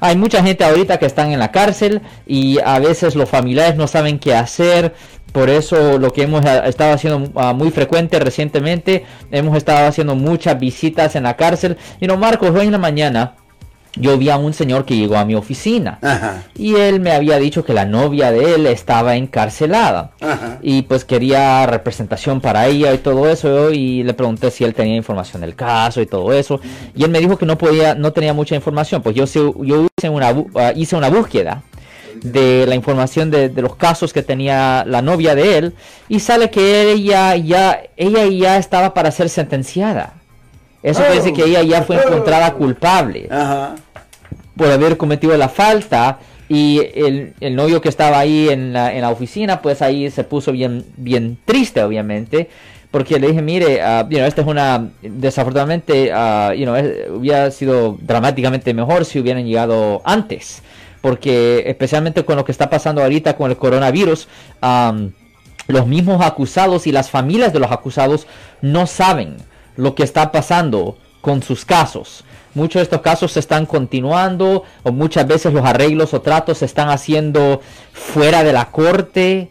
hay mucha gente ahorita que están en la cárcel y a veces los familiares no saben qué hacer. Por eso lo que hemos ah, estado haciendo ah, muy frecuente recientemente, hemos estado haciendo muchas visitas en la cárcel. Y no, Marcos, hoy en la mañana yo vi a un señor que llegó a mi oficina y él me había dicho que la novia de él estaba encarcelada y pues quería representación para ella y todo eso y le pregunté si él tenía información del caso y todo eso y él me dijo que no podía no tenía mucha información pues yo yo hice una ah, hice una búsqueda de la información de, los casos que tenía la novia de él y sale que ella ya ella ya estaba para ser sentenciada eso oh. dice que ella ya fue encontrada culpable por haber cometido la falta y el, el, novio que estaba ahí en la, en la, oficina, pues ahí se puso bien, bien triste, obviamente, porque le dije, mire, uh, esta es una, desafortunadamente, uh, hubiera sido dramáticamente mejor si hubieran llegado antes, porque especialmente con lo que está pasando ahorita con el coronavirus, los mismos acusados y las familias de los acusados no saben lo que está pasando con sus casos. Muchos de estos casos se están continuando o muchas veces los arreglos o tratos se están haciendo fuera de la corte.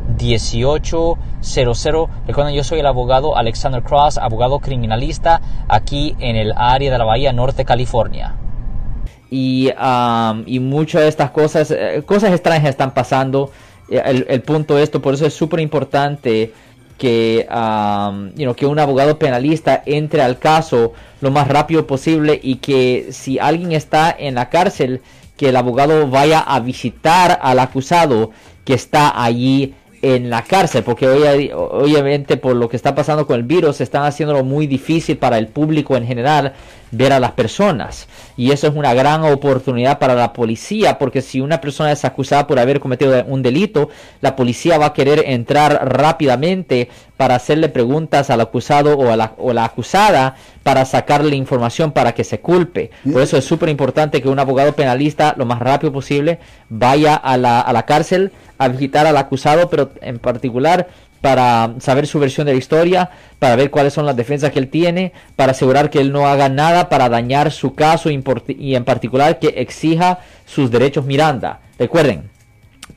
1-800-530-1800. Recuerden, yo soy el abogado Alexander Cross, abogado criminalista aquí en el área de la Bahía Norte, California. Y, um, y muchas de estas cosas, eh, cosas extrañas están pasando. El, el punto de esto, por eso es súper importante que, que un abogado penalista entre al caso lo más rápido posible y que si alguien está en la cárcel, que el abogado vaya a visitar al acusado que está allí en la cárcel, porque obviamente por lo que está pasando con el virus están haciéndolo muy difícil para el público en general ver a las personas. Y eso es una gran oportunidad para la policía, porque si una persona es acusada por haber cometido un delito, la policía va a querer entrar rápidamente para hacerle preguntas al acusado o a la, o la acusada para sacarle información para que se culpe. Por eso es súper importante que un abogado penalista lo más rápido posible vaya a la, a la cárcel a visitar al acusado, pero en particular para saber su versión de la historia, para ver cuáles son las defensas que él tiene, para asegurar que él no haga nada para dañar su caso y en particular que exija sus derechos Miranda. Recuerden,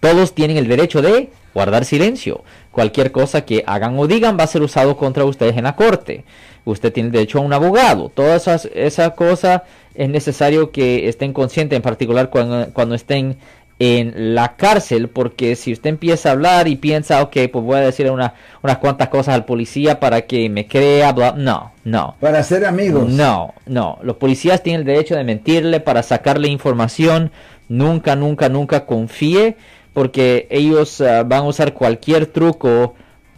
todos tienen el derecho de guardar silencio. Cualquier cosa que hagan o digan va a ser usado contra ustedes en la corte. Usted tiene derecho a un abogado. Todas esas, esa cosas es necesario que estén conscientes, en particular cuando, cuando estén en la cárcel porque si usted empieza a hablar y piensa, ok, pues voy a decir unas cuantas cosas al policía para que me crea, no, no. Para ser amigos. No, no. Los policías tienen el derecho de mentirle para sacarle información. Nunca, nunca, nunca confíe porque ellos ah, van a usar cualquier truco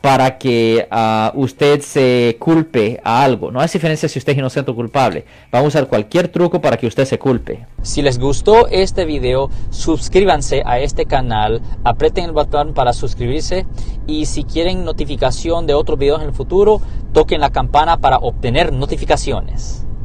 para que ah, usted se culpe a algo. No hace diferencia si usted es inocente o culpable. Vamos a usar cualquier truco para que usted se culpe. Si les gustó este video, suscríbanse a este canal, aprieten el botón para suscribirse y si quieren notificación de otros videos en el futuro, toquen la campana para obtener notificaciones.